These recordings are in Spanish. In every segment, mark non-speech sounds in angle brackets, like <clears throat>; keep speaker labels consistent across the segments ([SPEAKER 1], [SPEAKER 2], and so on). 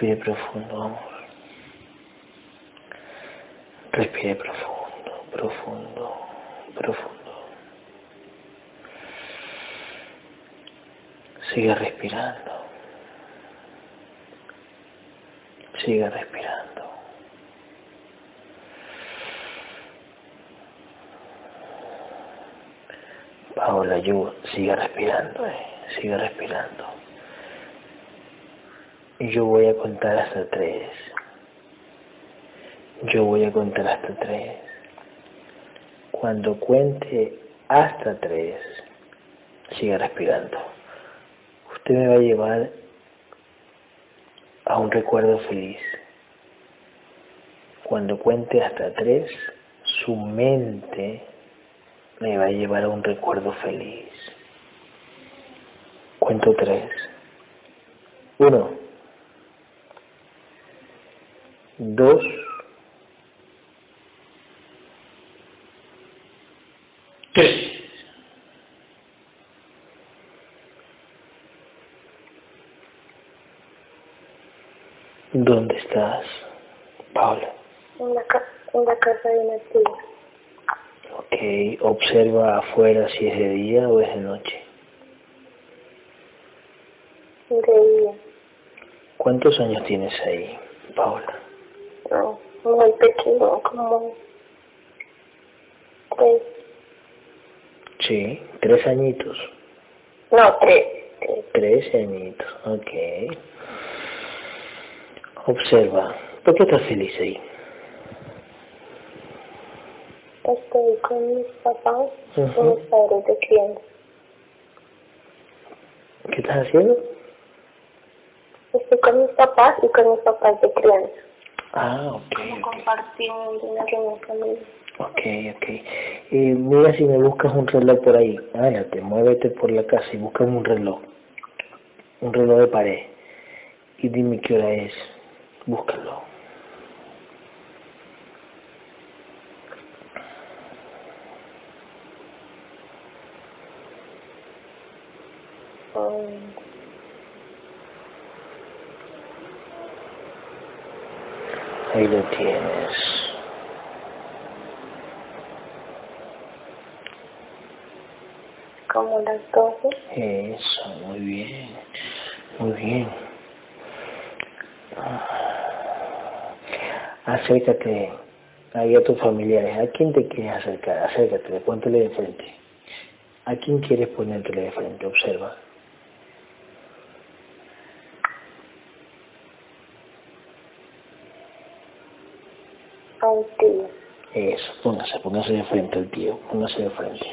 [SPEAKER 1] Respire profundo. Vamos. Respire profundo, profundo, profundo. Sigue respirando. Sigue respirando. Paola, yo sigue respirando, eh. sigue respirando. Yo voy a contar hasta tres. Yo voy a contar hasta tres. Cuando cuente hasta tres, siga respirando. Usted me va a llevar a un recuerdo feliz. Cuando cuente hasta tres, su mente me va a llevar a un recuerdo feliz. Cuento tres. Uno. Dos. Tres. ¿Dónde estás, Paula?
[SPEAKER 2] En la, ca en la casa de una tía.
[SPEAKER 1] Ok, observa afuera si es de día o es de noche.
[SPEAKER 2] De día.
[SPEAKER 1] ¿Cuántos años tienes ahí, Paula?
[SPEAKER 2] Muy pequeño, como tres.
[SPEAKER 1] Sí, tres añitos.
[SPEAKER 2] No, tres. tres.
[SPEAKER 1] Tres añitos, ok. Observa, ¿por qué estás feliz ahí?
[SPEAKER 2] Estoy con mis papás y
[SPEAKER 1] Ujú.
[SPEAKER 2] mis padres de crianza.
[SPEAKER 1] ¿Qué estás haciendo?
[SPEAKER 2] Estoy con mis papás y con mis papás de crianza.
[SPEAKER 1] Ah, ok,
[SPEAKER 2] Como compartimos una reunión
[SPEAKER 1] ok, ok. Eh, mira si me buscas un reloj por ahí. Ándate, muévete por la casa y búscame un reloj. Un reloj de pared. Y dime qué hora es. Búscalo.
[SPEAKER 2] Um,
[SPEAKER 1] Ahí lo tienes.
[SPEAKER 2] como las doce.
[SPEAKER 1] Eso, muy bien. Muy bien. Ah. Acércate ahí a tus familiares. ¿A quién te quieres acercar? Acércate, póntele de frente. ¿A quién quieres ponértele de frente? Observa.
[SPEAKER 2] a un tío.
[SPEAKER 1] Eso, póngase, de frente al tío, póngase de frente.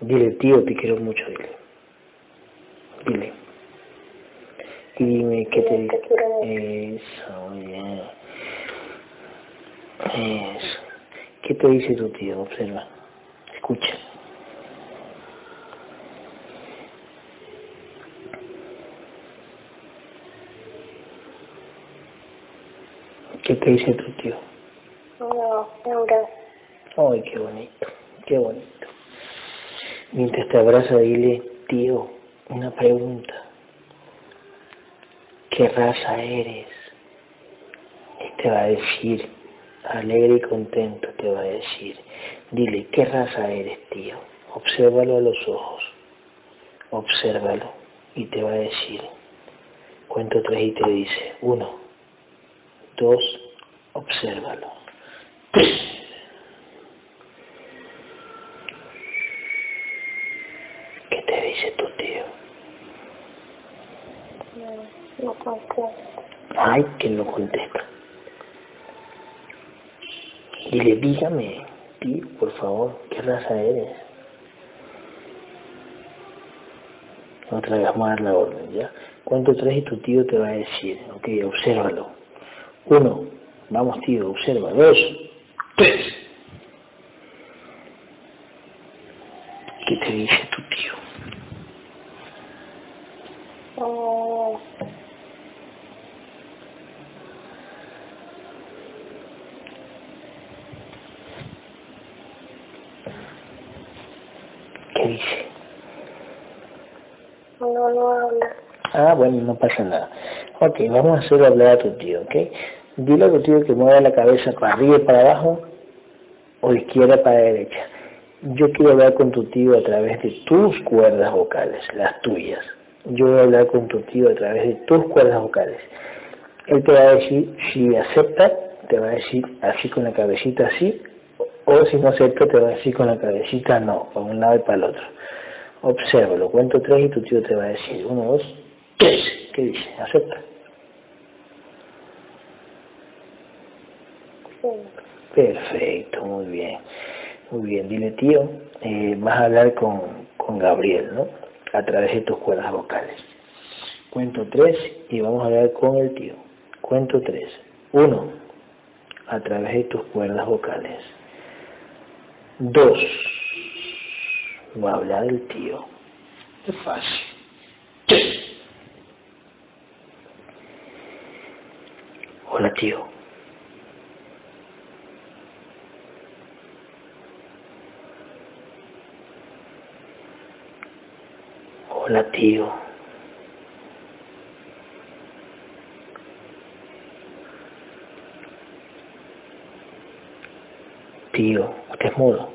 [SPEAKER 1] Dile, tío, te quiero mucho, dile. Dile. Y dime qué te
[SPEAKER 2] te.
[SPEAKER 1] Eso, bien. Eso. ¿Qué te dice tu tío? Observa. Escucha. ¿Qué te dice tu tío?
[SPEAKER 2] No, un abrazo.
[SPEAKER 1] Ay, qué bonito, qué bonito. Mientras te abraza, dile, tío, una pregunta. ¿Qué raza eres? Y te va a decir, alegre y contento, te va a decir. Dile, ¿qué raza eres, tío? Obsérvalo a los ojos. Obsérvalo y te va a decir. Cuento tres y te dice, uno, dos, obsérvalo. Tres. ¿Qué te dice tu tío?
[SPEAKER 2] No, no contesto.
[SPEAKER 1] Ay, que no contesta. Dile, dígame, tío, por favor, ¿qué raza eres? Otra vez vamos la orden, ¿ya? Cuento tres y tu tío te va a decir, ok, obsérvalo. Uno, vamos tío, observa. Dos, tres. ¿Qué te dice tu tío?
[SPEAKER 2] Oh,
[SPEAKER 1] ¿Qué dice?
[SPEAKER 2] No, no habla.
[SPEAKER 1] Ah, bueno, no pasa nada. Ok, vamos a hacer hablar a tu tío, ¿ok? Dile a tu tío que mueva la cabeza para arriba y para abajo o de izquierda para derecha. Yo quiero hablar con tu tío a través de tus cuerdas vocales, las tuyas. Yo voy a hablar con tu tío a través de tus cuerdas vocales. Él te va a decir si acepta, te va a decir así con la cabecita así, o si no acepta, te va a decir con la cabecita no, para un lado y para el otro. Obsérvalo, cuento tres y tu tío te va a decir uno, dos, tres. ¿Qué dice? ¿Acepta? Perfecto, muy bien. Muy bien, dile tío, eh, vas a hablar con, con Gabriel, ¿no? A través de tus cuerdas vocales. Cuento tres y vamos a hablar con el tío. Cuento tres. Uno, a través de tus cuerdas vocales. Dos, va a hablar el tío. Es fácil. Tres. Hola tío. Hola tío. Tío, usted es mudo.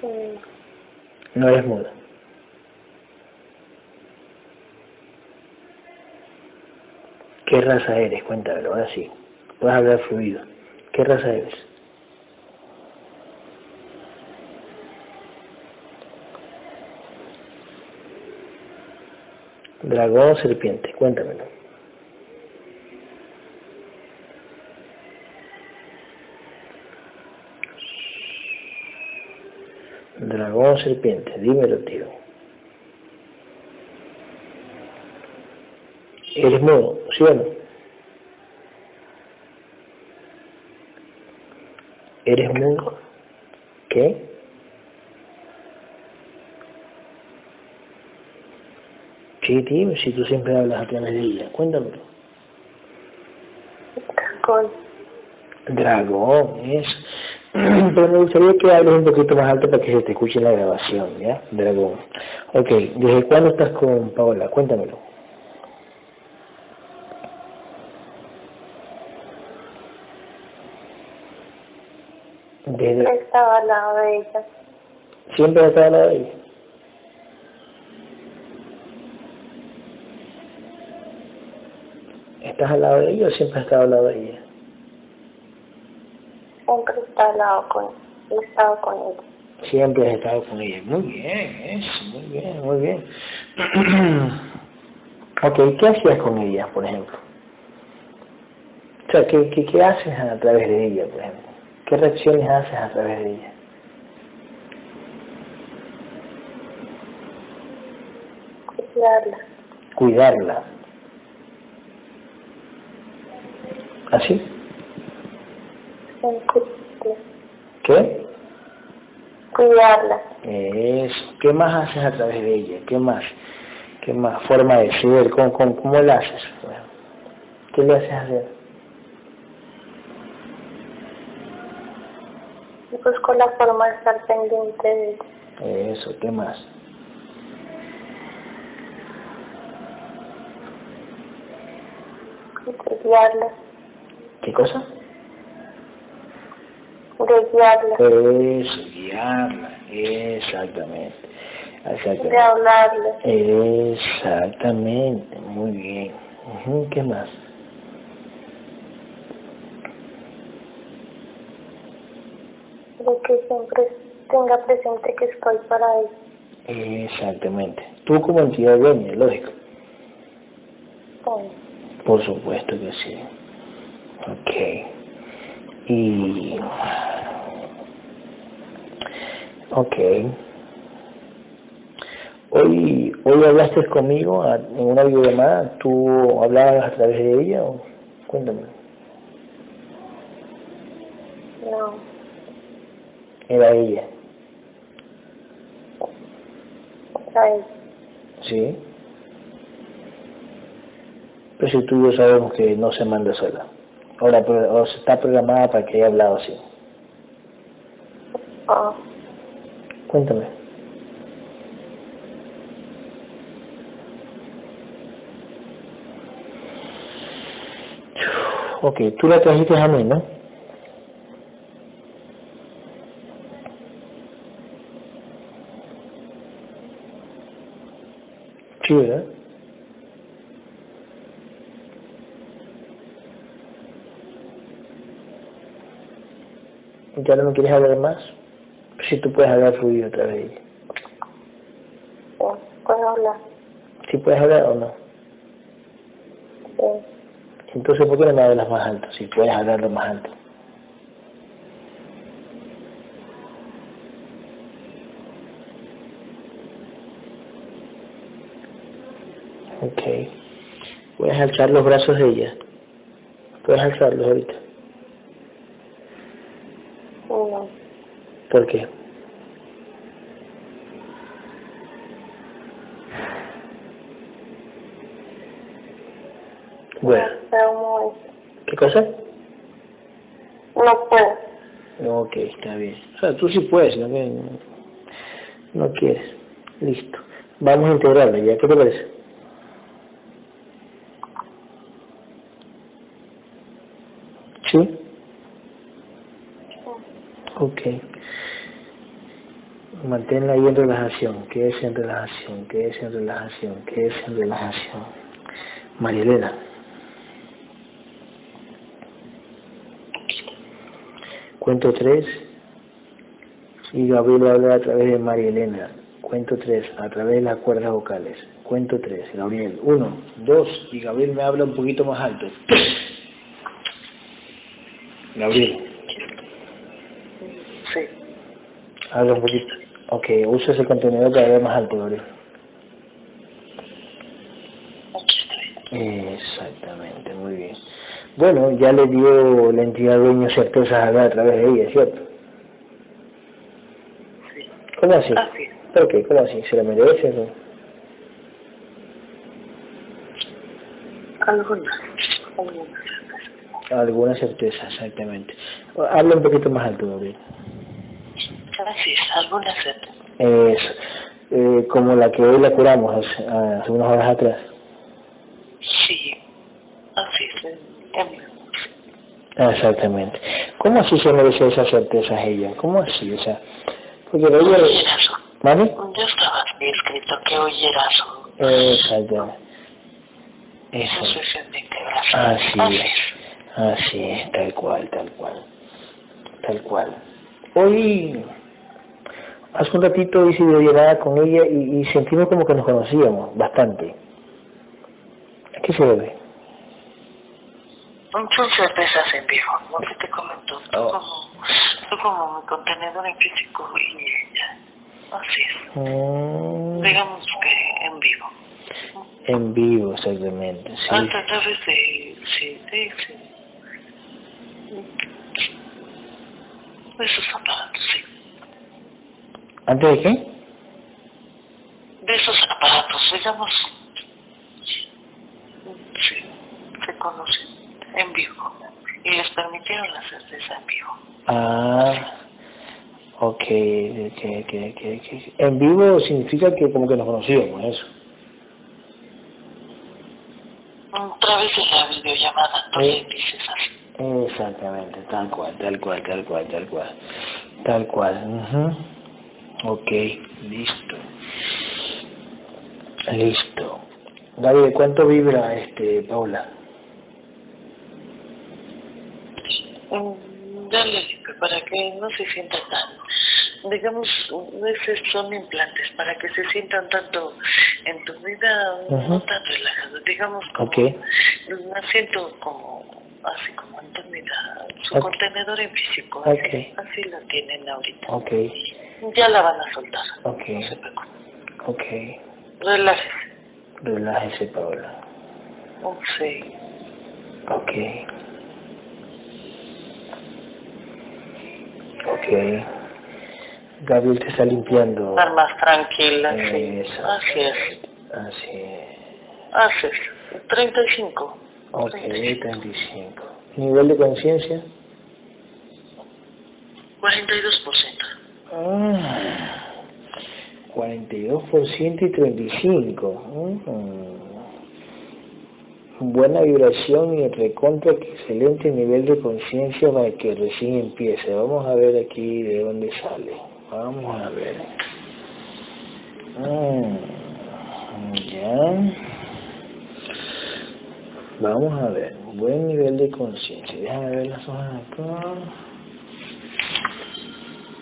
[SPEAKER 2] Sí.
[SPEAKER 1] No eres mudo. ¿Qué raza eres? Cuéntamelo, ahora sí. Puedes hablar fluido. ¿Qué raza eres? Dragón o serpiente, cuéntamelo. Dragón o serpiente, dímelo, tío. ¿Eres mudo, sí o no? ¿Eres mudo? ¿Qué? Sí, tío, si tú siempre hablas a través de ella, cuéntamelo.
[SPEAKER 2] Dragón.
[SPEAKER 1] Dragón, eso. Pero me gustaría que hables un poquito más alto para que se te escuche la grabación, ¿ya? Dragón. Ok, ¿desde cuándo estás con Paola? Cuéntamelo. Desde...
[SPEAKER 2] Estaba al lado de ella.
[SPEAKER 1] ¿Siempre has estado al lado de ella? ¿Estás al lado de ella o siempre has estado al lado de ella?
[SPEAKER 2] Lado con, he estado con ella.
[SPEAKER 1] Siempre has estado con ella. Muy bien, eso, muy bien, muy bien. <clears throat> ok, ¿qué hacías con ella, por ejemplo? O sea, ¿qué, qué, qué haces a través de ella, por ejemplo? ¿Qué reacciones haces a través de ella?
[SPEAKER 2] Cuidarla.
[SPEAKER 1] Cuidarla. ¿Así?
[SPEAKER 2] Sí, cuidarla.
[SPEAKER 1] ¿Qué?
[SPEAKER 2] Cuidarla.
[SPEAKER 1] Eso. ¿Qué más haces a través de ella? ¿Qué más? ¿Qué más? Forma de ser, ¿cómo, cómo, cómo la haces? ¿Qué le haces hacer?
[SPEAKER 2] Busco la forma de estar pendiente de ella.
[SPEAKER 1] Eso, ¿qué más?
[SPEAKER 2] Guiarla.
[SPEAKER 1] ¿Qué cosa?
[SPEAKER 2] De guiarla.
[SPEAKER 1] Eso, guiarla. Exactamente.
[SPEAKER 2] De
[SPEAKER 1] Exactamente.
[SPEAKER 2] hablarle.
[SPEAKER 1] Exactamente. Muy bien. ¿Qué más?
[SPEAKER 2] De que siempre tenga presente que estoy para él.
[SPEAKER 1] Exactamente. Tú como entidad dueña, lógico.
[SPEAKER 2] Sí.
[SPEAKER 1] Por supuesto que sí. Ok. Y... Ok. Hoy, hoy hablaste conmigo en una videollamada. ¿Tú hablabas a través de ella o? Cuéntame.
[SPEAKER 2] No.
[SPEAKER 1] Era ella.
[SPEAKER 2] Él.
[SPEAKER 1] ¿Sí? Pero si tú y yo sabemos que no se manda sola. Ahora, pero- o está programada para que haya hablado así.
[SPEAKER 2] Ah,
[SPEAKER 1] Cuéntame. Ok, tú la trajiste a mí, ¿no? Sí, ¿verdad? ¿Ya no me quieres hablar más? Si tú puedes hablar fluido otra vez.
[SPEAKER 2] Sí, puedo hablar.
[SPEAKER 1] ¿Sí puedes hablar o no?
[SPEAKER 2] Sí.
[SPEAKER 1] Entonces, ¿por qué no me hablas más alto? Si puedes hablarlo más alto. Ok. Puedes alzar los brazos de ella. Puedes alzarlos ahorita.
[SPEAKER 2] No.
[SPEAKER 1] ¿Por qué? Bueno. ¿qué cosa?
[SPEAKER 2] No puedo.
[SPEAKER 1] Ok, está bien. O sea, tú sí puedes, no, que no quieres. Listo. Vamos a integrarlo ya. ¿Qué te parece? ¿Sí? Ok. Manténla ahí en relajación. Quédese en relajación. Quédese en relajación. Quédese en relajación. María Elena. Cuento tres. Y Gabriel va a hablar a través de María Elena. Cuento tres, a través de las cuerdas vocales. Cuento tres, Gabriel. Uno, dos, y Gabriel me habla un poquito más alto. Gabriel,
[SPEAKER 2] Sí.
[SPEAKER 1] habla un poquito. Ok, usa ese contenedor para hablar más alto, Gabriel. Exactamente, muy bien. Bueno, ya le dio la entidad dueño certezas a a través de ella, ¿cierto?
[SPEAKER 2] Sí.
[SPEAKER 1] ¿Cómo así?
[SPEAKER 2] Así.
[SPEAKER 1] ¿Por qué? ¿Cómo así? ¿Se la merece? No?
[SPEAKER 2] Algunas. Algunas.
[SPEAKER 1] Alguna certeza, exactamente. Habla un poquito más alto, Gabriel.
[SPEAKER 2] Así es, algunas certezas.
[SPEAKER 1] Es eh, como la que hoy la curamos hace, hace unas horas atrás.
[SPEAKER 2] Sí. Así
[SPEAKER 1] Ah, Exactamente. ¿Cómo así se merece esas certezas ella? ¿Cómo así? O sea, porque ella... ¿Vale?
[SPEAKER 2] Ya estaba escrito que oyeras.
[SPEAKER 1] Exactamente. Eso.
[SPEAKER 2] Sucesión de integración.
[SPEAKER 1] Así es. Así es, tal cual, tal cual. Tal cual. Hoy, hace un ratito hice videollamada con ella y, y sentimos como que nos conocíamos bastante. ¿A qué se debe?
[SPEAKER 2] Son certezas en vivo, lo que te comento. Tú como, como mi contenedor en físico y ella. Así es.
[SPEAKER 1] Mm,
[SPEAKER 2] Digamos que en vivo.
[SPEAKER 1] en vivo, exactamente. Sí.
[SPEAKER 2] A través de... Sí, sí, sí. Esos aparatos.
[SPEAKER 1] ¿Antes de qué?
[SPEAKER 2] De esos aparatos, digamos. Sí, se conocen en vivo. Y les permitieron la certeza en vivo.
[SPEAKER 1] Ah, ok, ok, ok, ok. En vivo significa que como que nos conocíamos, eso.
[SPEAKER 2] A través de la videollamada, tú le dices así.
[SPEAKER 1] Exactamente, tal cual, tal cual, tal cual, tal cual, tal cual. ujú. Ok, listo, listo. David, ¿cuánto vibra este Paula?
[SPEAKER 2] Mm, Ya le dije, para que no se sienta tan, digamos, esos son implantes, para que se sientan tanto en tu vida, no tan relajados, digamos, como,
[SPEAKER 1] Ok.
[SPEAKER 2] me siento como, así como en tu vida, su
[SPEAKER 1] Ok.
[SPEAKER 2] contenedor en físico, así, así lo tienen ahorita.
[SPEAKER 1] Ok,
[SPEAKER 2] Ya la van a soltar,
[SPEAKER 1] ok,
[SPEAKER 2] no se
[SPEAKER 1] ok.
[SPEAKER 2] Relájese.
[SPEAKER 1] Relájese, Paula.
[SPEAKER 2] Oh, sí.
[SPEAKER 1] Ok. Ok. Gabriel te está limpiando.
[SPEAKER 2] Estar más tranquila, sí.
[SPEAKER 1] Eso.
[SPEAKER 2] Así es.
[SPEAKER 1] Así es.
[SPEAKER 2] Así es. 35.
[SPEAKER 1] Ok, 35. Nivel de conciencia.
[SPEAKER 2] 42%.
[SPEAKER 1] Ah, 42% y 35%. Buena vibración y recontra excelente nivel de conciencia para que recién empiece. Vamos a ver aquí de dónde sale. Vamos a ver. Mm, ya. Vamos a ver. Buen nivel de conciencia. Déjame ver las hojas acá.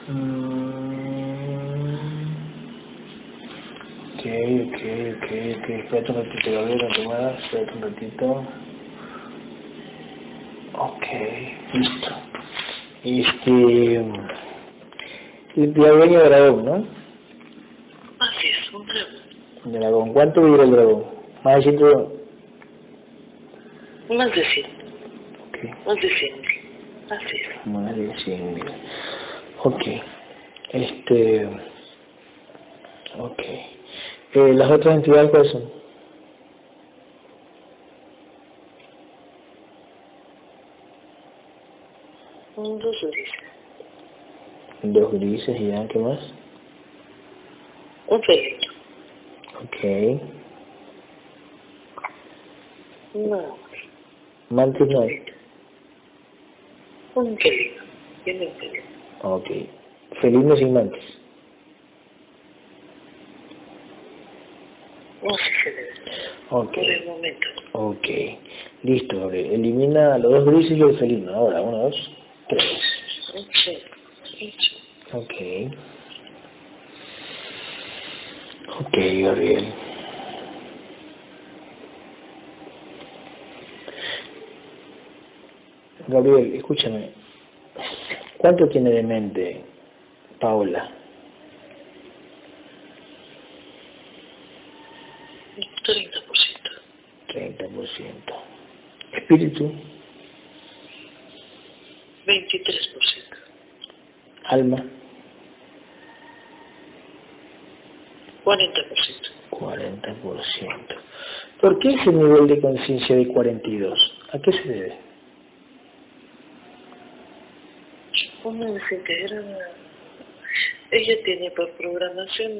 [SPEAKER 1] Ok, ok, ok, ok. Espérate un ratito, Gabriela, tomada. Espérate un ratito. Ok, listo. Este. El dueño dragón, ¿no?
[SPEAKER 2] Así es, un dragón.
[SPEAKER 1] Dragón. ¿Cuánto vibra el dragón? Más de ciento.
[SPEAKER 2] Más de 100.
[SPEAKER 1] Ok.
[SPEAKER 2] Más de 100 mil. Así es.
[SPEAKER 1] Más de 100 mil. Ok. Este. Ok. Eh, ¿Las otras entidades cuáles son?
[SPEAKER 2] Dos grises.
[SPEAKER 1] Dos grises y ya, ¿qué más?
[SPEAKER 2] Un felino.
[SPEAKER 1] Ok.
[SPEAKER 2] No.
[SPEAKER 1] Mantis no hay.
[SPEAKER 2] Un felino. Tiene un felino.
[SPEAKER 1] Ok.
[SPEAKER 2] Si se debe.
[SPEAKER 1] Ok.
[SPEAKER 2] Por el momento.
[SPEAKER 1] Ok. Listo, Gabriel. Elimina los dos grises y el felino. Ahora, uno, dos, tres.
[SPEAKER 2] Sí.
[SPEAKER 1] Ok. Ok, Gabriel. Gabriel, escúchame. ¿Cuánto tiene de mente Paola?
[SPEAKER 2] 30%.
[SPEAKER 1] 30%. Espíritu,
[SPEAKER 2] 23%.
[SPEAKER 1] alma,
[SPEAKER 2] 40%.
[SPEAKER 1] 40%. ¿Por qué ese nivel de conciencia de 42? ¿A qué se debe?
[SPEAKER 2] Una desintegrada. Ella tiene por programación,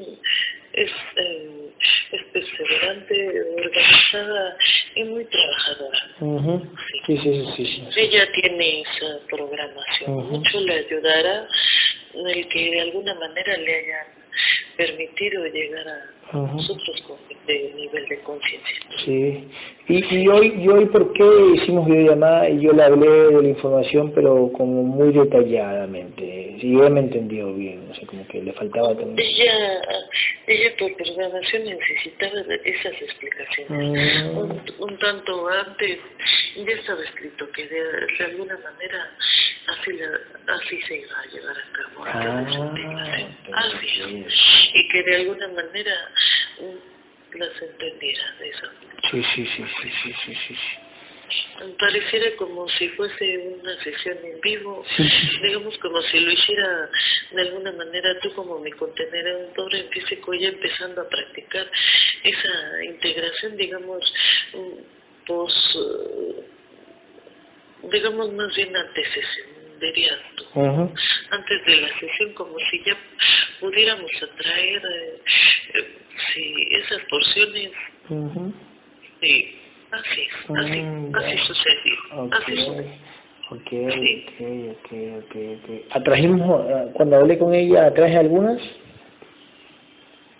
[SPEAKER 2] es, eh, es perseverante, organizada y muy trabajadora.
[SPEAKER 1] Ujú. Sí, sí, sí.
[SPEAKER 2] Ella tiene esa programación. Mucho le ayudará el que de alguna manera le hayan permitido llegar a
[SPEAKER 1] Ujú.
[SPEAKER 2] nosotros con este nivel de conciencia.
[SPEAKER 1] Sí. Y, y hoy, y hoy, ¿por qué hicimos videollamada y yo le hablé de la información, pero como muy detalladamente? Si yo me he entendido bien, o sea, como que le faltaba también.
[SPEAKER 2] Ella, ella por programación necesitaba esas explicaciones.
[SPEAKER 1] Mm.
[SPEAKER 2] Un, un tanto antes ya estaba escrito que de, de alguna manera así, así se iba a llevar a cabo
[SPEAKER 1] Ah,
[SPEAKER 2] aquella explicación. Así. Y que de alguna manera mm, las entendiera de esa forma.
[SPEAKER 1] Sí, sí, sí, sí, sí, sí, sí.
[SPEAKER 2] Pareciera como si fuese una sesión en vivo,
[SPEAKER 1] Sí, sí, sí.
[SPEAKER 2] digamos como si lo hiciera de alguna manera tú como mi contenedor en físico ya empezando a practicar esa integración, digamos, pues, digamos más bien antes dirías tú.
[SPEAKER 1] Ujú.
[SPEAKER 2] Antes de la sesión, como si ya pudiéramos atraer eh, eh, sí, esas porciones
[SPEAKER 1] Ujú.
[SPEAKER 2] Sí, así, así,
[SPEAKER 1] Mm,
[SPEAKER 2] así
[SPEAKER 1] ya.
[SPEAKER 2] sucedió.
[SPEAKER 1] Ok,
[SPEAKER 2] Así sucedió.
[SPEAKER 1] ok,
[SPEAKER 2] Sí.
[SPEAKER 1] ok, ok, ok, ok. ¿Atrajimos, eh, cuando hablé con ella, atraje algunas?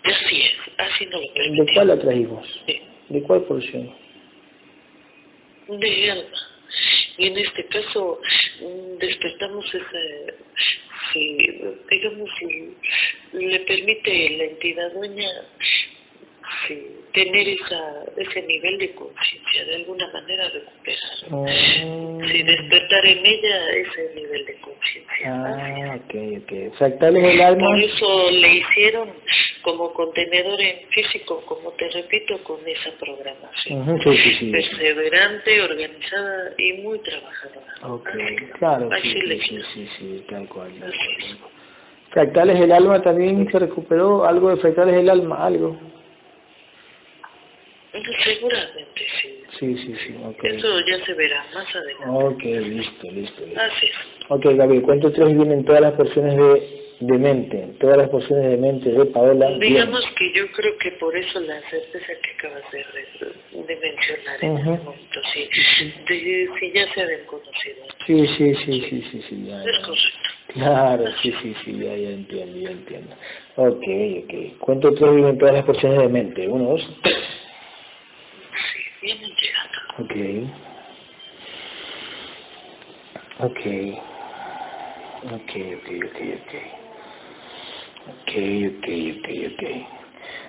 [SPEAKER 2] Así es, así no lo
[SPEAKER 1] ¿De
[SPEAKER 2] permitimos.
[SPEAKER 1] cuál atrajimos?
[SPEAKER 2] Sí,
[SPEAKER 1] ¿De cuál porción?
[SPEAKER 2] de alma. Y en este caso despertamos ese, sí, digamos, l- le permite la entidad dueña sí, tener esa, ese nivel de conciencia, de alguna manera recuperar.
[SPEAKER 1] Mm.
[SPEAKER 2] Sí, despertar en ella ese nivel de conciencia.
[SPEAKER 1] Ah, ok, ok. Fractales del alma.
[SPEAKER 2] Por eso le hicieron como contenedor en físico, como te repito, con esa programación.
[SPEAKER 1] Sí, sí, sí.
[SPEAKER 2] Perseverante, organizada y muy trabajadora. Así.
[SPEAKER 1] claro,
[SPEAKER 2] Así
[SPEAKER 1] sí,
[SPEAKER 2] le
[SPEAKER 1] sí, sí, tal cual. tal. Fractales del alma también se recuperó, algo de fractales del alma, algo.
[SPEAKER 2] Seguramente sí.
[SPEAKER 1] Sí, sí, sí.
[SPEAKER 2] Eso ya se verá más adelante.
[SPEAKER 1] Ok, listo, listo, listo.
[SPEAKER 2] Así es.
[SPEAKER 1] Ok, Gabriel, ¿cuántos tres vienen todas las porciones de de mente, todas las porciones de mente de Paola.
[SPEAKER 2] Digamos que yo creo que por eso la certeza que acabas de, de mencionar en este momento, sí, de, si ya se habían conocido.
[SPEAKER 1] Sí, sí, sí, sí, sí, sí,
[SPEAKER 2] ya, Es correcto.
[SPEAKER 1] Claro, sí, sí, sí, ya, ya entiendo, ya entiendo. Ok, ok. ¿Cuánto tres viven todas las porciones de mente? ¿Uno, dos?
[SPEAKER 2] Sí, vienen llegando.
[SPEAKER 1] Ok. Ok. Ok, ok, ok, ok. Ok, ok, ok, ok.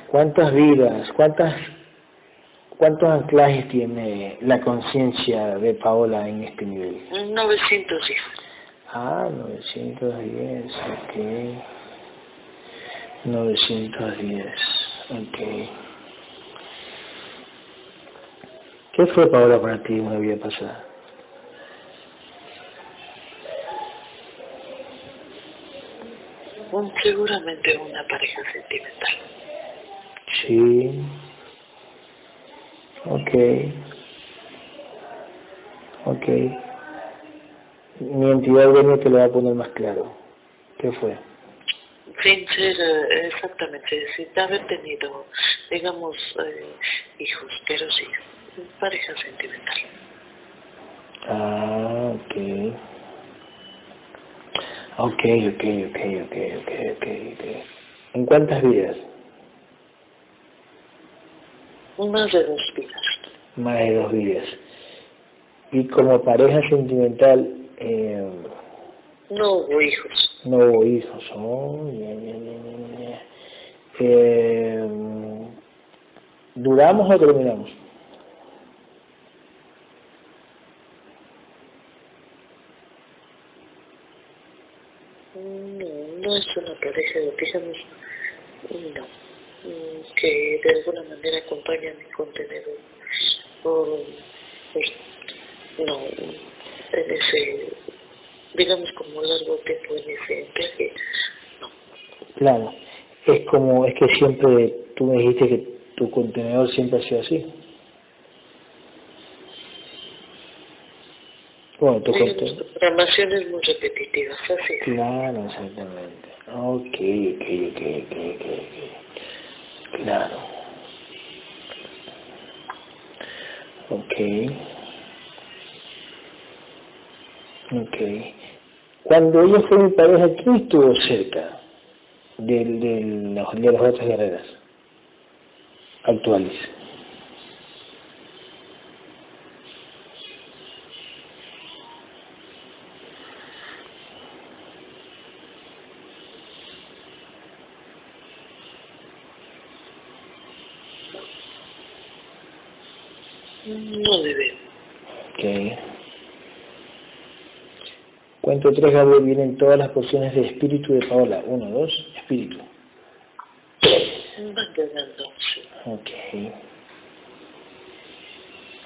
[SPEAKER 1] ¿Cuántas vidas, cuántas, cuántos anclajes tiene la conciencia de Paola en este nivel?
[SPEAKER 2] 910.
[SPEAKER 1] Ah, 910, ok. 910, ok. ¿Qué fue Paola para ti una vida pasada?
[SPEAKER 2] Seguramente una pareja sentimental.
[SPEAKER 1] Sí. Ok. Ok. Mi entidad dueña te lo va a poner más claro. ¿Qué fue?
[SPEAKER 2] Sin ser eh, exactamente, sin haber tenido, digamos, eh, hijos, pero sí, pareja sentimental.
[SPEAKER 1] Ah, ok. Ok, ok, ok, ok, ok, ok, ok. ¿En cuántas vidas?
[SPEAKER 2] Más de dos vidas.
[SPEAKER 1] Más de dos vidas. Y como pareja sentimental... Eh,
[SPEAKER 2] no hubo hijos.
[SPEAKER 1] No hubo hijos. Oh, eh, ¿Duramos o terminamos?
[SPEAKER 2] Digamos, no, que de alguna manera acompaña mi contenedor por, no, en ese, digamos, como largo tiempo en ese viaje, no.
[SPEAKER 1] Claro, es como, es que siempre, tú me dijiste que tu contenedor siempre ha sido así.
[SPEAKER 2] Bueno, tu contenedor. programaciones muy repetitivas, así.
[SPEAKER 1] Claro, exactamente. Ok, ok, ok, ok, ok. Claro. Ok. Ok. Cuando ella fue mi pareja, ¿quién estuvo cerca de, de, de las otras guerreras actuales?
[SPEAKER 2] No debe.
[SPEAKER 1] Ok. Cuento tres, Gabriel, vienen todas las porciones de espíritu de Paola. Uno, dos, espíritu. Ok.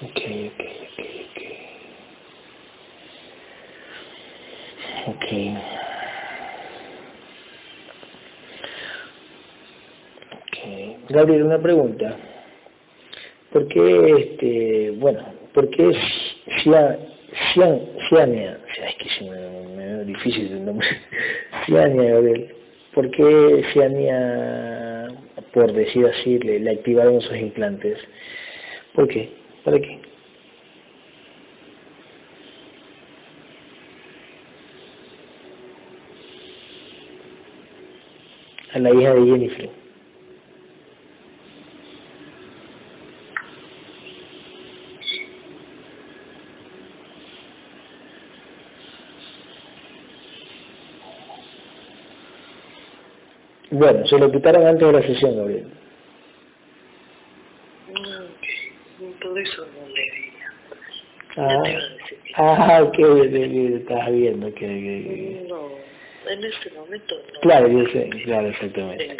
[SPEAKER 1] Ok, ok, ok, ok. Ok. Ok. Gabriel, una pregunta. ¿Por qué, este, bueno, por qué Ciania, es que es me, difícil el nombre, Ciania, ¿por qué Ciania, por decir así, le, le activaron sus implantes? ¿Por qué? ¿Para qué? A la hija de Jennifer. Bueno, se lo quitaron antes de la sesión, Gabriel.
[SPEAKER 2] Ok, por eso no le veía.
[SPEAKER 1] Ah, ah ok, estás viendo que,
[SPEAKER 2] No, en este momento no.
[SPEAKER 1] Claro, yo sé, claro, exactamente.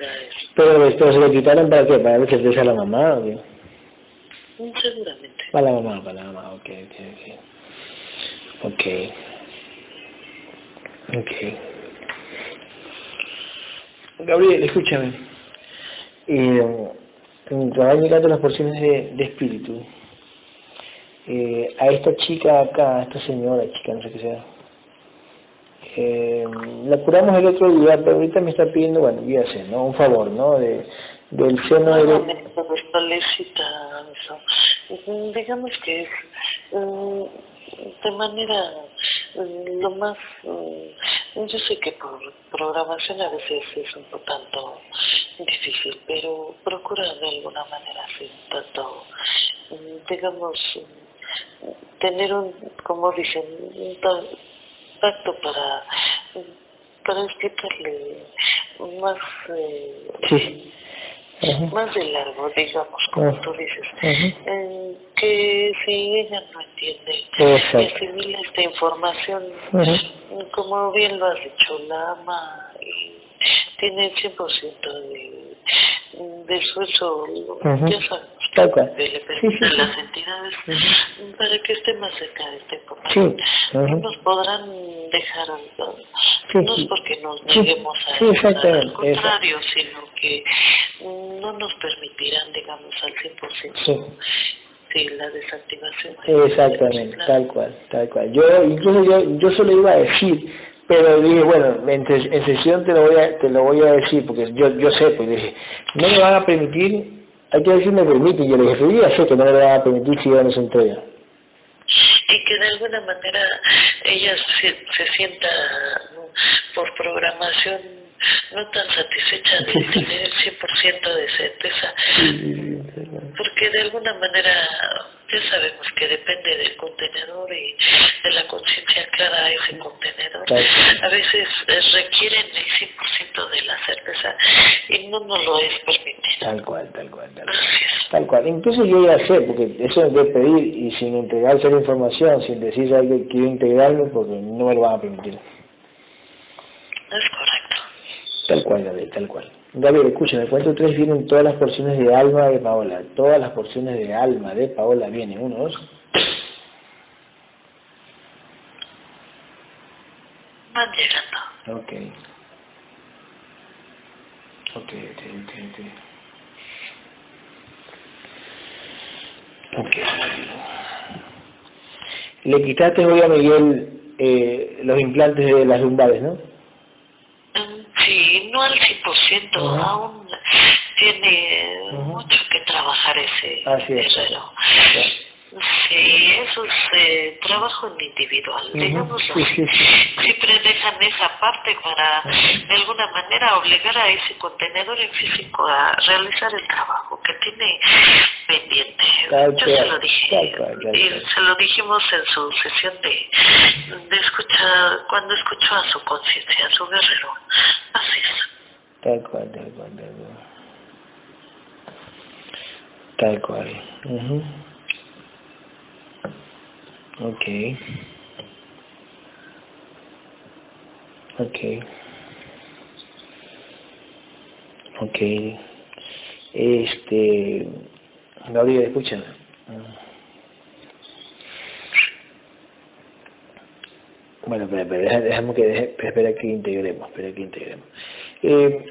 [SPEAKER 1] Pero esto se lo quitaron para qué, para darle certeza a la mamá o qué?
[SPEAKER 2] Mm, seguramente.
[SPEAKER 1] Para la mamá, para la mamá, ok, ok, ok. Ok. Ok. Gabriel, escúchame. Eh, van llegando las porciones de, de espíritu. Eh, a esta chica acá, a esta señora, chica, no sé qué sea, eh, la curamos el otro día, pero ahorita me está pidiendo, bueno, voy a hacer, ¿no? Un favor, ¿no? De, del seno
[SPEAKER 2] de... digamos que es mm, de manera mm, lo más... Mm, yo sé que por programación a veces es un tanto difícil, pero procura de alguna manera así, tanto, digamos, tener un, como dicen, un tacto para, para explicarle más, eh, más de largo, digamos, como tú dices, eh, que si ella no entiende y asimila esta información, como bien lo has dicho, la ama y tiene el 100% de, de su uso, ya sabes,
[SPEAKER 1] Tal cual.
[SPEAKER 2] le permite a las entidades para que esté más cerca de esta información. Sí. No nos podrán dejar no es porque nos neguemos a
[SPEAKER 1] sí, al
[SPEAKER 2] contrario, sino que no nos permitirán, digamos, al 100% sí. Sí, la desactivación.
[SPEAKER 1] Exactamente, tal cual, tal cual. Yo, incluso yo, yo solo iba a decir, pero dije, bueno, en, en, sesión te lo voy a, te lo voy a decir, porque yo, yo sé, pues dije, no me van a permitir hay que decir me permite, yo le dije, yo ya sé que no le va a permitir si ya no se entrega.
[SPEAKER 2] Y que de alguna manera ella se, se sienta por programación no tan satisfecha de tener el 100% de certeza. Porque de alguna manera ya sabemos que depende del contenedor y de la conciencia clara de ese contenedor. A veces requieren el 100% de la certeza y no nos lo es permitido.
[SPEAKER 1] Tal cual, tal cual, tal cual. Incluso yo ya sé, porque eso es de pedir y sin entregarse la información, sin decir que quiero integrarme, porque no me lo van a permitir.
[SPEAKER 2] Es correcto.
[SPEAKER 1] Tal cual, Gabriel, tal cual. Gabriel, escucha, en el cuento 3 vienen todas las porciones de alma de Paola. Todas las porciones de alma de Paola vienen. Uno, dos.
[SPEAKER 2] Van llegando.
[SPEAKER 1] Ok, ok, ok, ok. Okay. Le quitaste hoy a Miguel eh, los implantes de las lumbares, ¿no?
[SPEAKER 2] Sí, no al 100%, aún tiene mucho que trabajar ese
[SPEAKER 1] Así es.
[SPEAKER 2] Sí, eso es eh, trabajo individual, digamos <laughs> Siempre dejan esa parte para, de alguna manera, obligar a ese contenedor en físico a realizar el trabajo que tiene pendiente. Yo se lo dije, y se lo dijimos en su sesión de, de escuchar, cuando escuchó a su conciencia, a su guerrero. Así es.
[SPEAKER 1] Tal cual, tal cual, tal cual. Tal cual. Okay. Okay. Okay. Este, Gabriel, escúchame. Bueno, espera, espera, déjame que deje, espera que integremos, espera que integremos. Eh,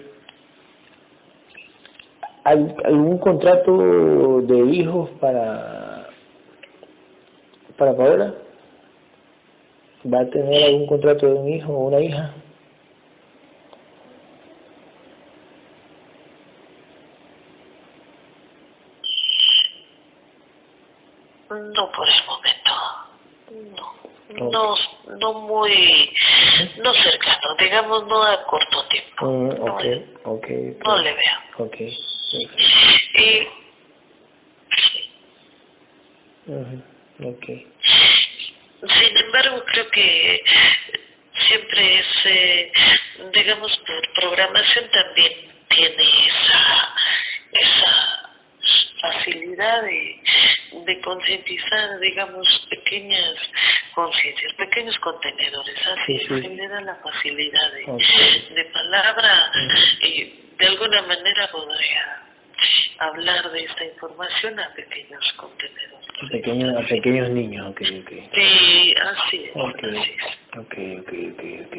[SPEAKER 1] ¿Algún contrato de hijos para para Paola? ¿Va a tener algún contrato de un hijo o una hija?
[SPEAKER 2] No por el momento. No. No, no muy, no cercano, digamos no a corto tiempo.
[SPEAKER 1] Mm, okay, no, okay,
[SPEAKER 2] no le veo.
[SPEAKER 1] Okay.
[SPEAKER 2] Y,
[SPEAKER 1] okay.
[SPEAKER 2] Sin embargo, creo que siempre es, eh, digamos, por programación también tiene esa, esa facilidad de, de concientizar, digamos, pequeñas conciencias, pequeños contenedores, así se le da la facilidad de, de palabra y de alguna manera podría hablar de esta información a pequeños contenedores.
[SPEAKER 1] A pequeños, a pequeños niños, ok, ok.
[SPEAKER 2] Sí, así es.
[SPEAKER 1] Ok,
[SPEAKER 2] ok,
[SPEAKER 1] ok, ok, ok.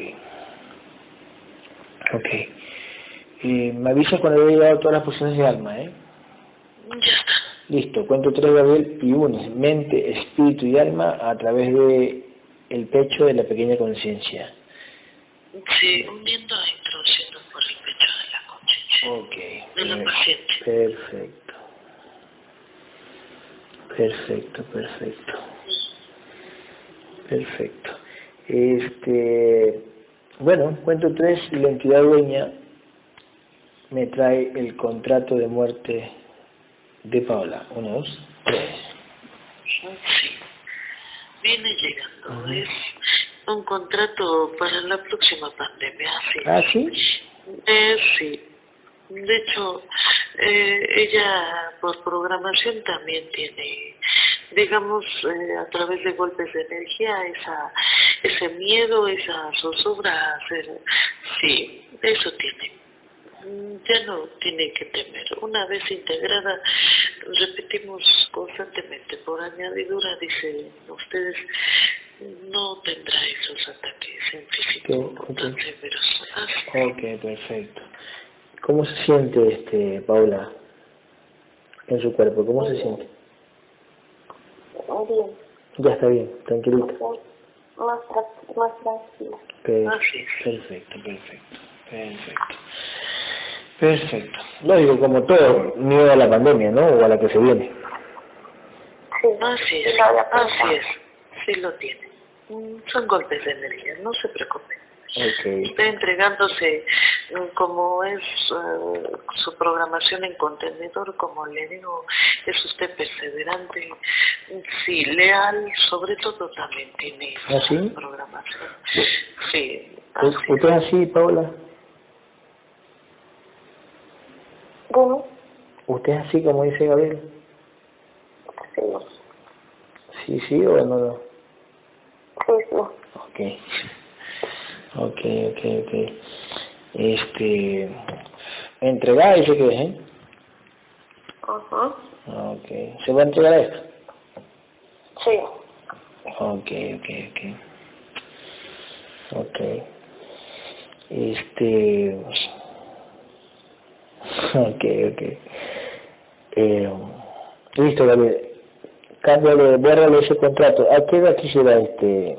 [SPEAKER 1] Ok. Eh, me avisa cuando haya llegado todas las posiciones de alma, ¿eh?
[SPEAKER 2] Ya está.
[SPEAKER 1] Listo, cuento tres, Gabriel, y unes mente, espíritu y alma a través de el pecho de la pequeña conciencia.
[SPEAKER 2] Sí, uniendo e introduciendo por el pecho de la conciencia.
[SPEAKER 1] Ok.
[SPEAKER 2] De la
[SPEAKER 1] per-
[SPEAKER 2] paciente.
[SPEAKER 1] Perfecto. Perfecto, perfecto. Perfecto. Este, bueno, cuento tres y la entidad dueña me trae el contrato de muerte de Paola. Uno, dos, tres.
[SPEAKER 2] Sí. Viene llegando. Es un contrato para la próxima pandemia. Sí.
[SPEAKER 1] Ah, sí.
[SPEAKER 2] Eh, sí. De hecho, eh, ella por programación también tiene, digamos, eh, a través de golpes de energía, esa ese miedo, esa zozobra hacer. Sí, eso tiene. Mm, Ya no tiene que temer. Una vez integrada, repetimos constantemente, por añadidura, dice ustedes, no tendrá esos ataques en físico
[SPEAKER 1] Ok, ok.
[SPEAKER 2] tan severos. Así.
[SPEAKER 1] Ok, perfecto. ¿Cómo se siente, este, Paula, en su cuerpo? ¿Cómo se siente?
[SPEAKER 3] Bien,
[SPEAKER 1] Ya está bien, tranquilito.
[SPEAKER 3] más, más tranquila.
[SPEAKER 1] Per-
[SPEAKER 2] Así es.
[SPEAKER 1] Perfecto, perfecto, perfecto. Perfecto. Lógico, como todo, miedo a la pandemia, ¿no? O a la que se viene.
[SPEAKER 3] Sí,
[SPEAKER 2] Así
[SPEAKER 3] sí
[SPEAKER 2] es, así es, sí lo tiene. Mm, Son golpes de energía, no se preocupe.
[SPEAKER 1] Ok,
[SPEAKER 2] Está entregándose mm, como es eh, su programación en contenedor, como le digo, es usted perseverante, sí, leal, sobre todo también tiene
[SPEAKER 1] ¿Ah, sí?
[SPEAKER 2] programación. Sí,
[SPEAKER 1] ¿U-
[SPEAKER 2] así
[SPEAKER 1] ¿Usted es así, Paula?
[SPEAKER 3] Dime,
[SPEAKER 1] ¿Usted es así como dice Gabriel?
[SPEAKER 3] sí,
[SPEAKER 1] Sí, sí o no.
[SPEAKER 3] sí, sí.
[SPEAKER 1] Ok. Ok, ok, ok. Este... Entregada dice que es, ¿eh?
[SPEAKER 3] Ajá.
[SPEAKER 1] Ok. ¿Se va a entregar esto?
[SPEAKER 3] Sí,
[SPEAKER 1] Ok, ok, ok. Ok. Este. Ok, ok. Eh, listo, Gabriel. Cámbiale, bórrale ese contrato. ¿A qué edad quisiera este.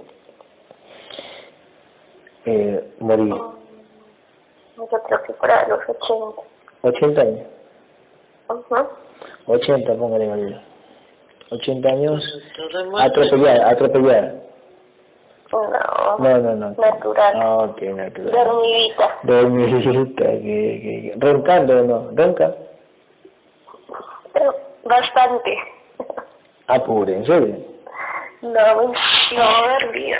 [SPEAKER 1] Eh, morir?
[SPEAKER 3] yo creo que para los 80.
[SPEAKER 1] ¿80 años?
[SPEAKER 3] Ajá.
[SPEAKER 1] 80, póngale, Gabriel. 80 años. Atropellada, atropellada.
[SPEAKER 3] No,
[SPEAKER 1] No, no, no.
[SPEAKER 3] Natural.
[SPEAKER 1] Ah, ok, natural.
[SPEAKER 3] dormidita.
[SPEAKER 1] Dormidita, <laughs> que, que, que- roncando no, ronca.
[SPEAKER 3] Pero bastante.
[SPEAKER 1] Apure, ¿en serio?
[SPEAKER 3] No, no dormida.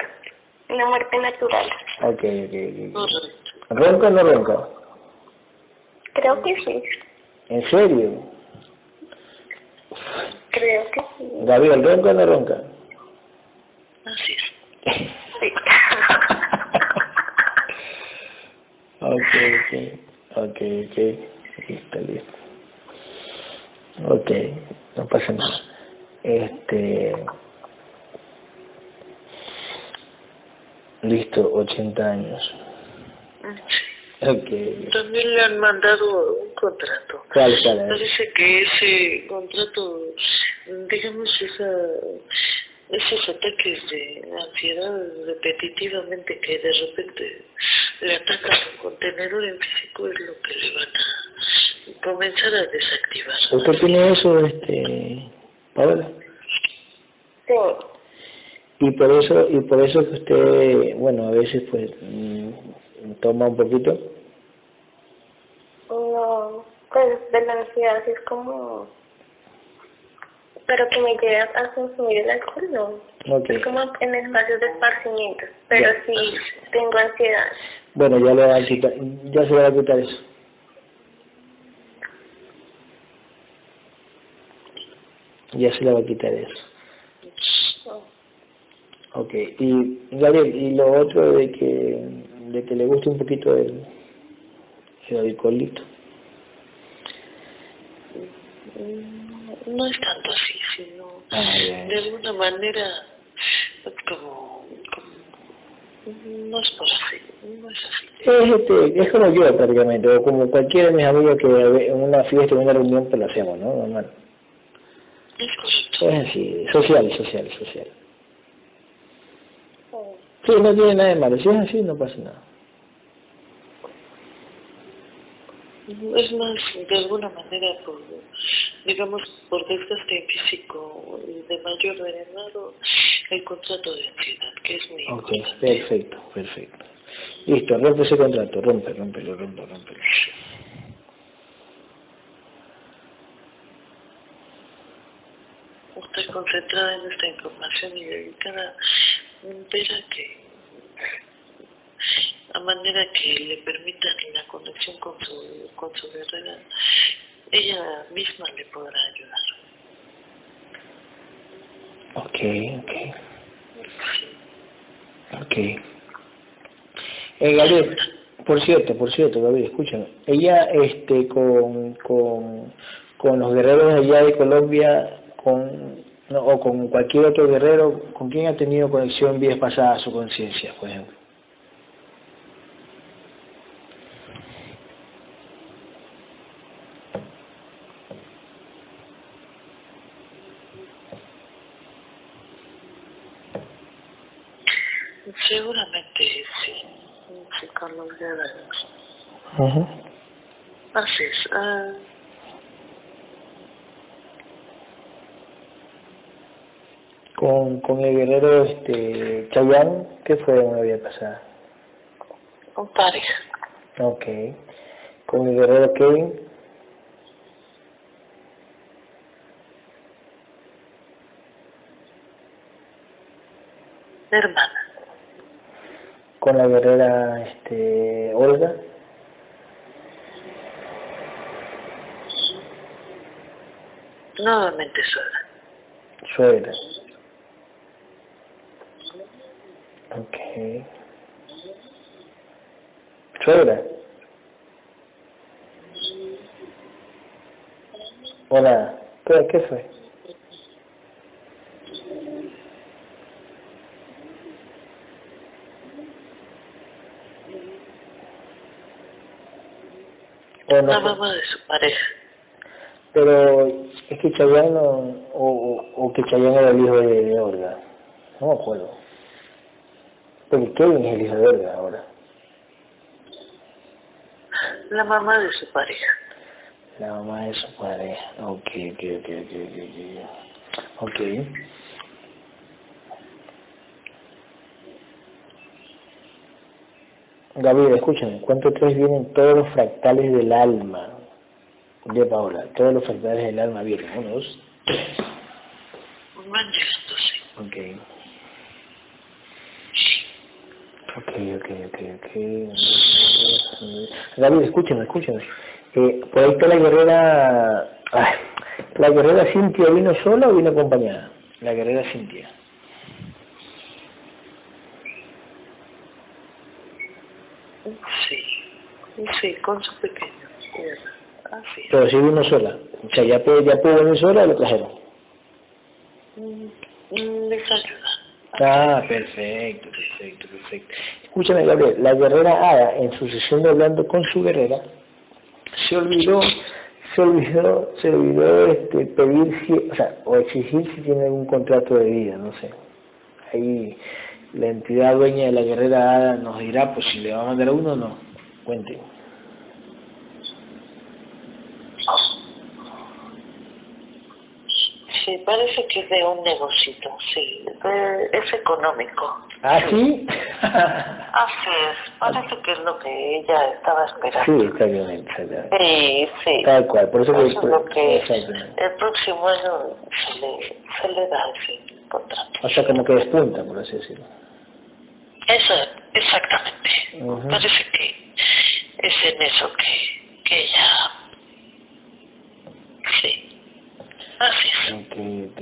[SPEAKER 3] Una muerte natural.
[SPEAKER 1] Ok, ok, ok. ¿Ronca o no ronca?
[SPEAKER 3] Creo que sí.
[SPEAKER 1] ¿En serio?
[SPEAKER 3] Creo que sí.
[SPEAKER 1] Gabriel, ¿ronca o no ronca?
[SPEAKER 2] Así es.
[SPEAKER 3] Sí. <laughs>
[SPEAKER 1] ok, ok, ok, ok. Listo, listo. Ok, no pasa nada. Este. Listo, 80 años. Ok.
[SPEAKER 2] También le han mandado un contrato.
[SPEAKER 1] ¿Cuál, cuál? es?
[SPEAKER 2] Parece que ese contrato, digamos, esa, esos ataques de ansiedad repetitivamente que de repente le atacan un contenedor en físico es lo que le van a comenzar a desactivar.
[SPEAKER 1] ¿Usted tiene eso, este, Paola?
[SPEAKER 3] Sí.
[SPEAKER 1] Y por eso, y por eso que usted, bueno, a veces pues mm, toma un poquito.
[SPEAKER 3] No, pues de la ansiedad es como... Pero que me llegue a consumir el alcohol, no.
[SPEAKER 1] Ok.
[SPEAKER 3] Es como en espacios de esparcimiento. Pero
[SPEAKER 1] Ya.
[SPEAKER 3] sí tengo ansiedad.
[SPEAKER 1] Bueno, ya le va a quitar, ya se le va a quitar eso. Ya se le va a quitar eso. Ok, y Gabriel, y lo otro de que, de que le guste un poquito el, el alcoholito.
[SPEAKER 2] Mm, No es tanto así, sino
[SPEAKER 1] Ah,
[SPEAKER 2] de alguna manera como, como no es por así, no es así.
[SPEAKER 1] Es, este, es como yo prácticamente, o como cualquiera de mis amigos que en una fiesta, en una reunión, pues lo hacemos, ¿no? Normal.
[SPEAKER 2] Es correcto.
[SPEAKER 1] Es así, social, social, social. Sí, no tiene nada de malo. Si es así, no pasa nada.
[SPEAKER 2] Es más, de alguna manera, por, digamos, por desgaste físico y de mayor venenado, el contrato de ansiedad, que es muy
[SPEAKER 1] Ok, perfecto, perfecto. Listo, rompe ese contrato, rompe, rompelo, rompe, rompelo.
[SPEAKER 2] Usted concentrada en esta información y dedicada que a manera que le permita la conexión con su, con su guerrera, ella misma le podrá ayudar.
[SPEAKER 1] Ok, ok. Ok. Eh, Gabriel, por cierto, por cierto, Gabriel, escúchame. Ella, este, con, con, con los guerreros allá de Colombia, con, o con cualquier otro guerrero, ¿con quién ha tenido conexión vidas pasadas su conciencia, por ejemplo?
[SPEAKER 2] Seguramente sí, sí con los guerreros.
[SPEAKER 1] Ujú.
[SPEAKER 2] Así es. ah,
[SPEAKER 1] Con, con el guerrero este, Chayán, ¿qué fue una vida pasada?
[SPEAKER 2] con pareja.
[SPEAKER 1] Ok. Con el guerrero Kevin,
[SPEAKER 2] Hermana.
[SPEAKER 1] con la guerrera este, Olga,
[SPEAKER 2] Nuevamente sola.
[SPEAKER 1] suegra. Ok. Suegra. Hola, ¿qué, qué fue? O no
[SPEAKER 2] La mamá de su pareja.
[SPEAKER 1] Pero es que Chayanne o, o, o que Chayanne era el hijo de, de Olga. No me acuerdo. Porque Kevin es el hijo de Olga ahora.
[SPEAKER 2] La mamá de su pareja.
[SPEAKER 1] La mamá de su pareja. Ok, ok, ok, ok, ok. Ok. Gabriel, escúchame. ¿Cuánto tres vienen todos los fractales del alma? De Paola. Todos los fractales del alma vienen. Uno, dos, tres.
[SPEAKER 2] Sí.
[SPEAKER 1] Ok. Ok, ok, ok, ok. Gabriel, escúchame, escúchame. Eh, por ahí está la guerrera... Ay, ¿La guerrera Cintia vino sola o vino acompañada? La guerrera Cintia.
[SPEAKER 2] Sí. Sí, con su pequeño. Así es.
[SPEAKER 1] Pero sí vino sola. O sea, ya pudo, ya pudo venir sola o lo trajeron.
[SPEAKER 2] Mm, mm, Les ayuda.
[SPEAKER 1] Ah, perfecto, perfecto, perfecto. Escúchame, Gabriel, la guerrera Ada, en su sesión de hablando con su guerrera, se olvidó, se olvidó, se olvidó este, pedir, si, o sea, o exigir si tiene algún contrato de vida, no sé. Ahí la entidad dueña de la guerrera Ada nos dirá, pues si le va a mandar a uno o no. Cuente.
[SPEAKER 2] Sí, parece que es de un negocito, sí. de- es económico.
[SPEAKER 1] ¿Ah, sí?
[SPEAKER 2] Así es. Parece que es lo que ella estaba
[SPEAKER 1] sí,
[SPEAKER 2] esperando.
[SPEAKER 1] exactamente, exactamente.
[SPEAKER 2] Sí, sí.
[SPEAKER 1] Tal cual, por eso.
[SPEAKER 2] Eso lo que el próximo año se le, se le da ese contrato.
[SPEAKER 1] O sea, como que despunta, por así decirlo.
[SPEAKER 2] Eso, exactamente. Parece que es en eso que, que ella... Sí. Así es.
[SPEAKER 1] Ok, ok.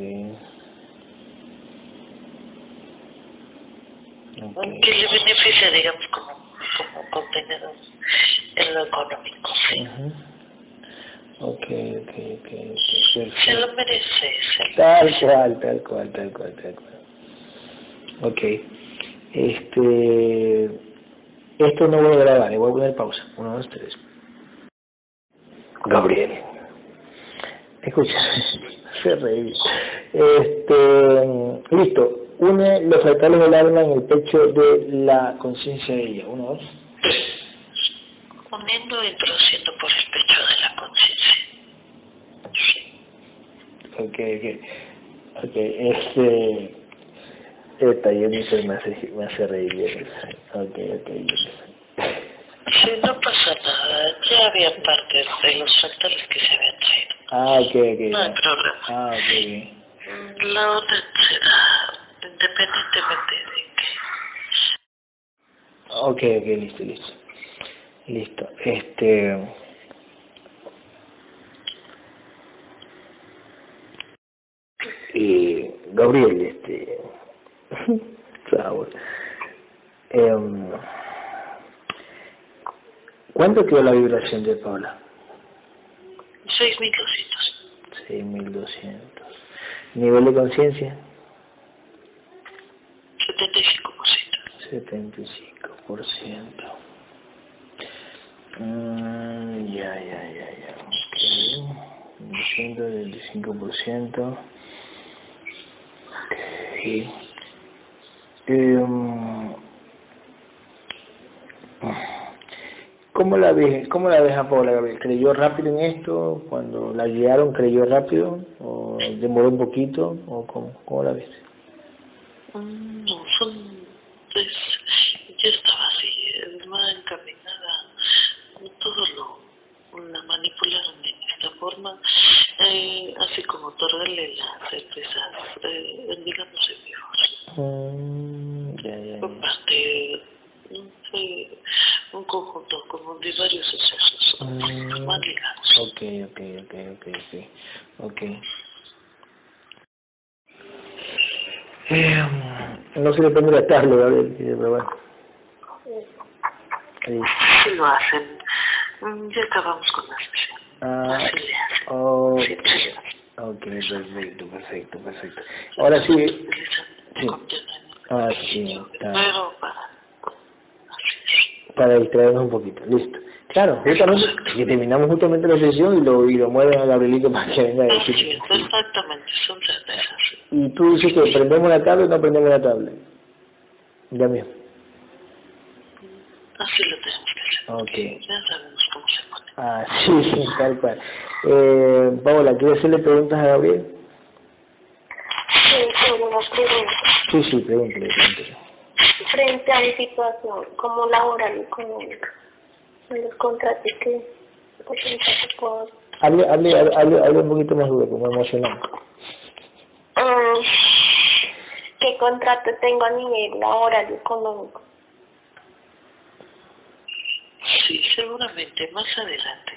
[SPEAKER 1] Ok.
[SPEAKER 2] Que le beneficia, digamos, como, como contenedor en lo económico, sí.
[SPEAKER 1] Ujú. Ok, ok, ok, ok,
[SPEAKER 2] Se
[SPEAKER 1] perfecto.
[SPEAKER 2] lo merece, se lo
[SPEAKER 1] Tal cual, tal cual, tal cual, tal cual. Ok. Este... Esto no voy a grabar, le voy a poner pausa. Uno, dos, tres. Gabriel. Escucha, se reí. Este, listo. Une los fractales del alma en el pecho de la conciencia de ella. Uno, dos.
[SPEAKER 2] Con poniendo e introduciendo por el pecho de la conciencia. Sí.
[SPEAKER 1] Ok, ok. Ok, este... Esta Jennifer me hace, me hace reír. Jennifer. Ok, ok, Jennifer.
[SPEAKER 2] Sí, no pasa nada. Ya había partes de los factores que se habían.
[SPEAKER 1] Ah, ok, ok.
[SPEAKER 2] No hay problema.
[SPEAKER 1] Ah, ok, ok.
[SPEAKER 2] Mm, La orden será independientemente de que...
[SPEAKER 1] Ok, ok, listo, listo. Listo. Este... Y Gabriel, este... <laughs> Em, ¿Cuánto quedó la vibración de Paula?
[SPEAKER 2] 6.200.
[SPEAKER 1] 6200. ¿Nivel de conciencia?
[SPEAKER 2] 75%.
[SPEAKER 1] 75%. Mm, ya, ya, ya, ya. Ok. 125%. Ok. Em, ¿Cómo la ves, cómo la ves a Paula Gabriel? ¿Creyó rápido en esto? Cuando la guiaron, ¿creyó rápido? ¿O demoró un poquito? ¿O cómo, cómo la ves?
[SPEAKER 2] Mm, No, son... Pues, ya estaba así, más encaminada. Todo lo... La manipularon de esta forma, eh, así como otorgarle las certezas, eh, digamos, en vivo.
[SPEAKER 1] Mm, ya, ya,
[SPEAKER 2] Por
[SPEAKER 1] ya.
[SPEAKER 2] parte... mm, Fue un conjunto como de varios sucesos,
[SPEAKER 1] Mm.
[SPEAKER 2] más ligados.
[SPEAKER 1] Ok, ok, ok, ok, ok. ok. Eh, no se le prende la tabla, Gabriel, dice, pero bueno. Ahí.
[SPEAKER 2] Sí lo hacen. Mm, Ya acabamos con la sesión.
[SPEAKER 1] Ah,
[SPEAKER 2] Sí, sí hacen.
[SPEAKER 1] ok, perfecto, perfecto, perfecto. Ahora sí, Sí. ah, sí, está.
[SPEAKER 2] Pero para...
[SPEAKER 1] Para distraernos un poquito, listo. Claro, justamente, que terminamos justamente la sesión y lo, y lo mueven a Gabrielito para que venga a decir.
[SPEAKER 2] es, exactamente, son certezas.
[SPEAKER 1] Y tú dices que prendemos la tabla o no prendemos la tabla. Ya mismo.
[SPEAKER 2] Así lo tenemos que hacer.
[SPEAKER 1] Ok.
[SPEAKER 2] Ya sabemos cómo se pone.
[SPEAKER 1] Ah, <laughs> sí, sí, tal cual. Eh, Paola, ¿quieres hacerle preguntas a Gabriel?
[SPEAKER 3] Sí.
[SPEAKER 1] Sí, sí, pregúntale, pregúntale.
[SPEAKER 3] Frente a mi situación como laboral y económica, en los contratos que
[SPEAKER 1] Hable, hable, hable, hable un poquito más duro, como emocional.
[SPEAKER 3] Mm, ¿Qué contrato tengo a nivel laboral y económico?
[SPEAKER 2] Sí, seguramente, más adelante.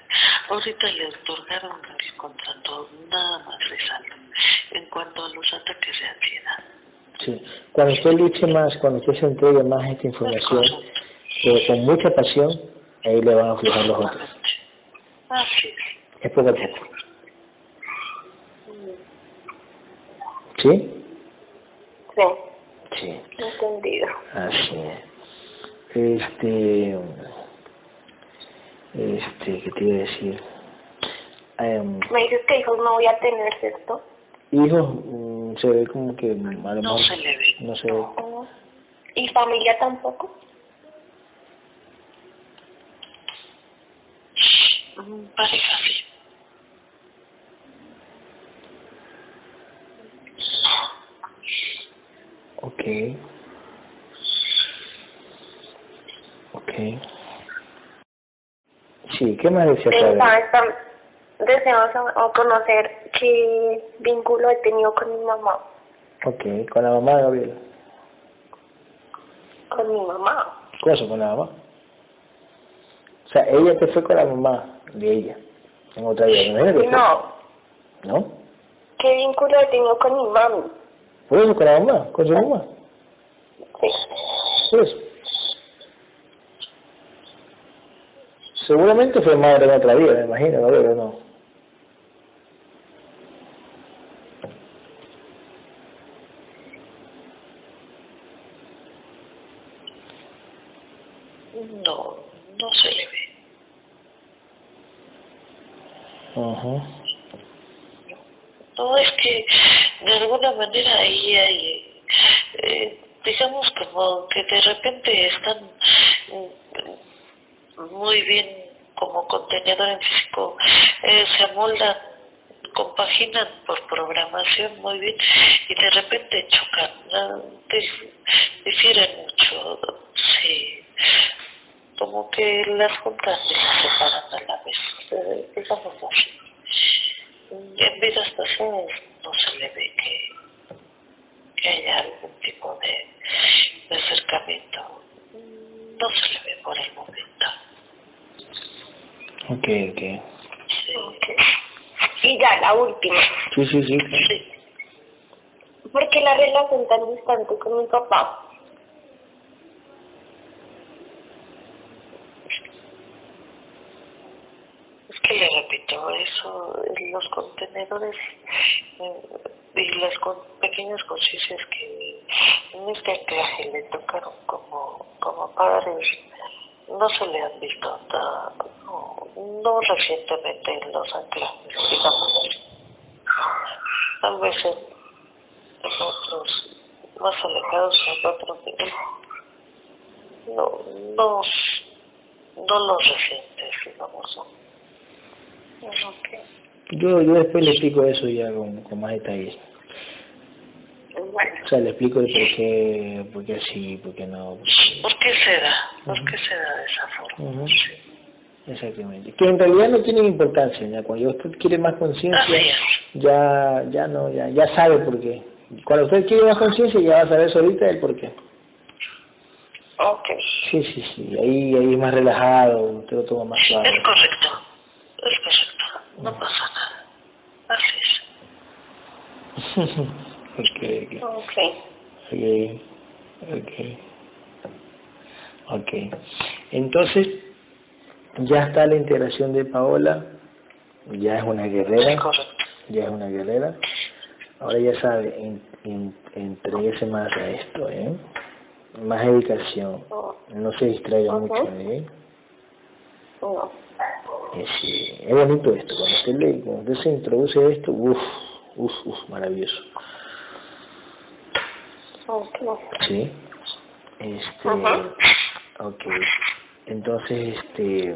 [SPEAKER 2] Ahorita le otorgaron el contrato, nada más resalto. En cuanto a los ataques de ansiedad.
[SPEAKER 1] Sí. Cuando usted luche más, cuando usted se entregue más a esta información, pero con mucha pasión, ahí le van a aflojar los otros.
[SPEAKER 2] Así es.
[SPEAKER 1] Poco a poco. ¿Sí?
[SPEAKER 3] Sí,
[SPEAKER 1] Sí.
[SPEAKER 3] entendido.
[SPEAKER 1] Así es. Este, este, ¿qué te iba a decir? Em,
[SPEAKER 3] Me dices que hijos no voy a tener, ¿cierto?
[SPEAKER 1] hijos, se ve como que
[SPEAKER 2] No se le ve.
[SPEAKER 1] no se ve.
[SPEAKER 3] No. ¿Y familia tampoco?
[SPEAKER 2] Mm, Pareja, sí.
[SPEAKER 1] Ok. Ok. Sí, ¿qué más decía
[SPEAKER 3] o conocer qué vínculo he tenido con mi mamá.
[SPEAKER 1] Ok, con la mamá de Gabriel.
[SPEAKER 3] Con mi mamá.
[SPEAKER 1] ¿Cosa con la mamá? O sea, ella te fue con la mamá de ella, en otra vida. ¿me imagino que fue?
[SPEAKER 3] No,
[SPEAKER 1] ¿No?
[SPEAKER 3] ¿qué vínculo he tenido con mi mami?
[SPEAKER 1] ¿Por eso con la mamá? ¿Con su mamá?
[SPEAKER 3] Sí.
[SPEAKER 1] Por eso. Seguramente fue madre en otra vida, me imagino, Gabriel, ¿o no?
[SPEAKER 2] No, no se le ve.
[SPEAKER 1] Ajá.
[SPEAKER 2] No, es que de alguna hay, eh, digamos como que de repente están mm, muy bien como contenedor en físico eh, se amoldan, compaginan por programación muy bien y de repente chocan, ¿no? difieren mucho, sí, como que las juntas se separan a la vez, eh, digamos así. En vidas pasadas no se le ve que, que haya algún tipo de, de acercamiento, no se le ve por el momento.
[SPEAKER 1] Ok, ok.
[SPEAKER 2] Sí.
[SPEAKER 3] Y ya, la última.
[SPEAKER 1] Sí, sí, sí.
[SPEAKER 2] Sí.
[SPEAKER 3] ¿Por qué la relación tan distante con mi papá?
[SPEAKER 2] Es que repito, eso, los contenedores y las pequeñas conciencias que en este anclaje le tocaron como, como padres, no se le han visto no, no recientemente en los anclajes, digamos. Tal vez en, otros más alejados, en otros niveles. No, no, no los recientes, digamos,
[SPEAKER 1] Yo, yo después le explico eso ya con, con más detalle.
[SPEAKER 3] Bueno,
[SPEAKER 1] O sea, le explico el por qué, por qué así, por qué no.
[SPEAKER 2] ¿Por qué se da? ¿Por qué se da de esa forma? Sí.
[SPEAKER 1] Exactamente. Que en realidad no tienen importancia, ya cuando usted quiere más conciencia, ya, ya no, ya, ya sabe por qué. Cuando usted quiere más conciencia, ya va a saber solita el por qué.
[SPEAKER 3] ok.
[SPEAKER 1] Sí, sí, sí. Ahí, ahí es más relajado, usted lo toma más suave.
[SPEAKER 2] Es correcto. No pasa nada. Así es. <laughs>
[SPEAKER 1] ok, ok.
[SPEAKER 3] Ok.
[SPEAKER 1] Ok, ok. Ok. Entonces, ya está la integración de Paola, ya es una guerrera, ya es una guerrera. Ahora ya sabe, en, en, entréguese más a esto, ¿eh? Más dedicación,
[SPEAKER 3] No,
[SPEAKER 1] no se distraiga mucho, ¿eh?
[SPEAKER 3] no.
[SPEAKER 1] Eh, sí, es bonito esto, cuando usted, le, cuando usted se introduce esto, uff, uff, uff, maravilloso.
[SPEAKER 3] Ok.
[SPEAKER 1] Sí. Este,
[SPEAKER 3] Ajá.
[SPEAKER 1] ok. Entonces, este,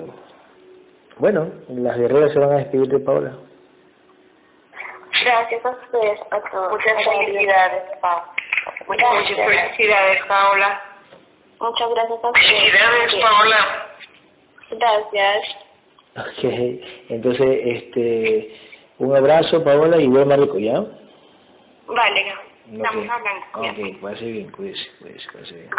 [SPEAKER 1] bueno, las guerreras se van a despedir de Paola.
[SPEAKER 3] Gracias a ustedes, a todos.
[SPEAKER 4] Muchas felicidades, Pau. Muchas, muchas
[SPEAKER 3] Gracias.
[SPEAKER 4] felicidades, Paola.
[SPEAKER 3] Muchas gracias a ustedes.
[SPEAKER 2] Felicidades, Paola.
[SPEAKER 3] Gracias.
[SPEAKER 1] Ok. Entonces, este, un abrazo, Paola, y duerma rico, ¿ya?
[SPEAKER 3] Vale, estamos
[SPEAKER 1] Ok.
[SPEAKER 3] hablando.
[SPEAKER 1] Ok, pase bien, cuídese, cuídese, pase bien.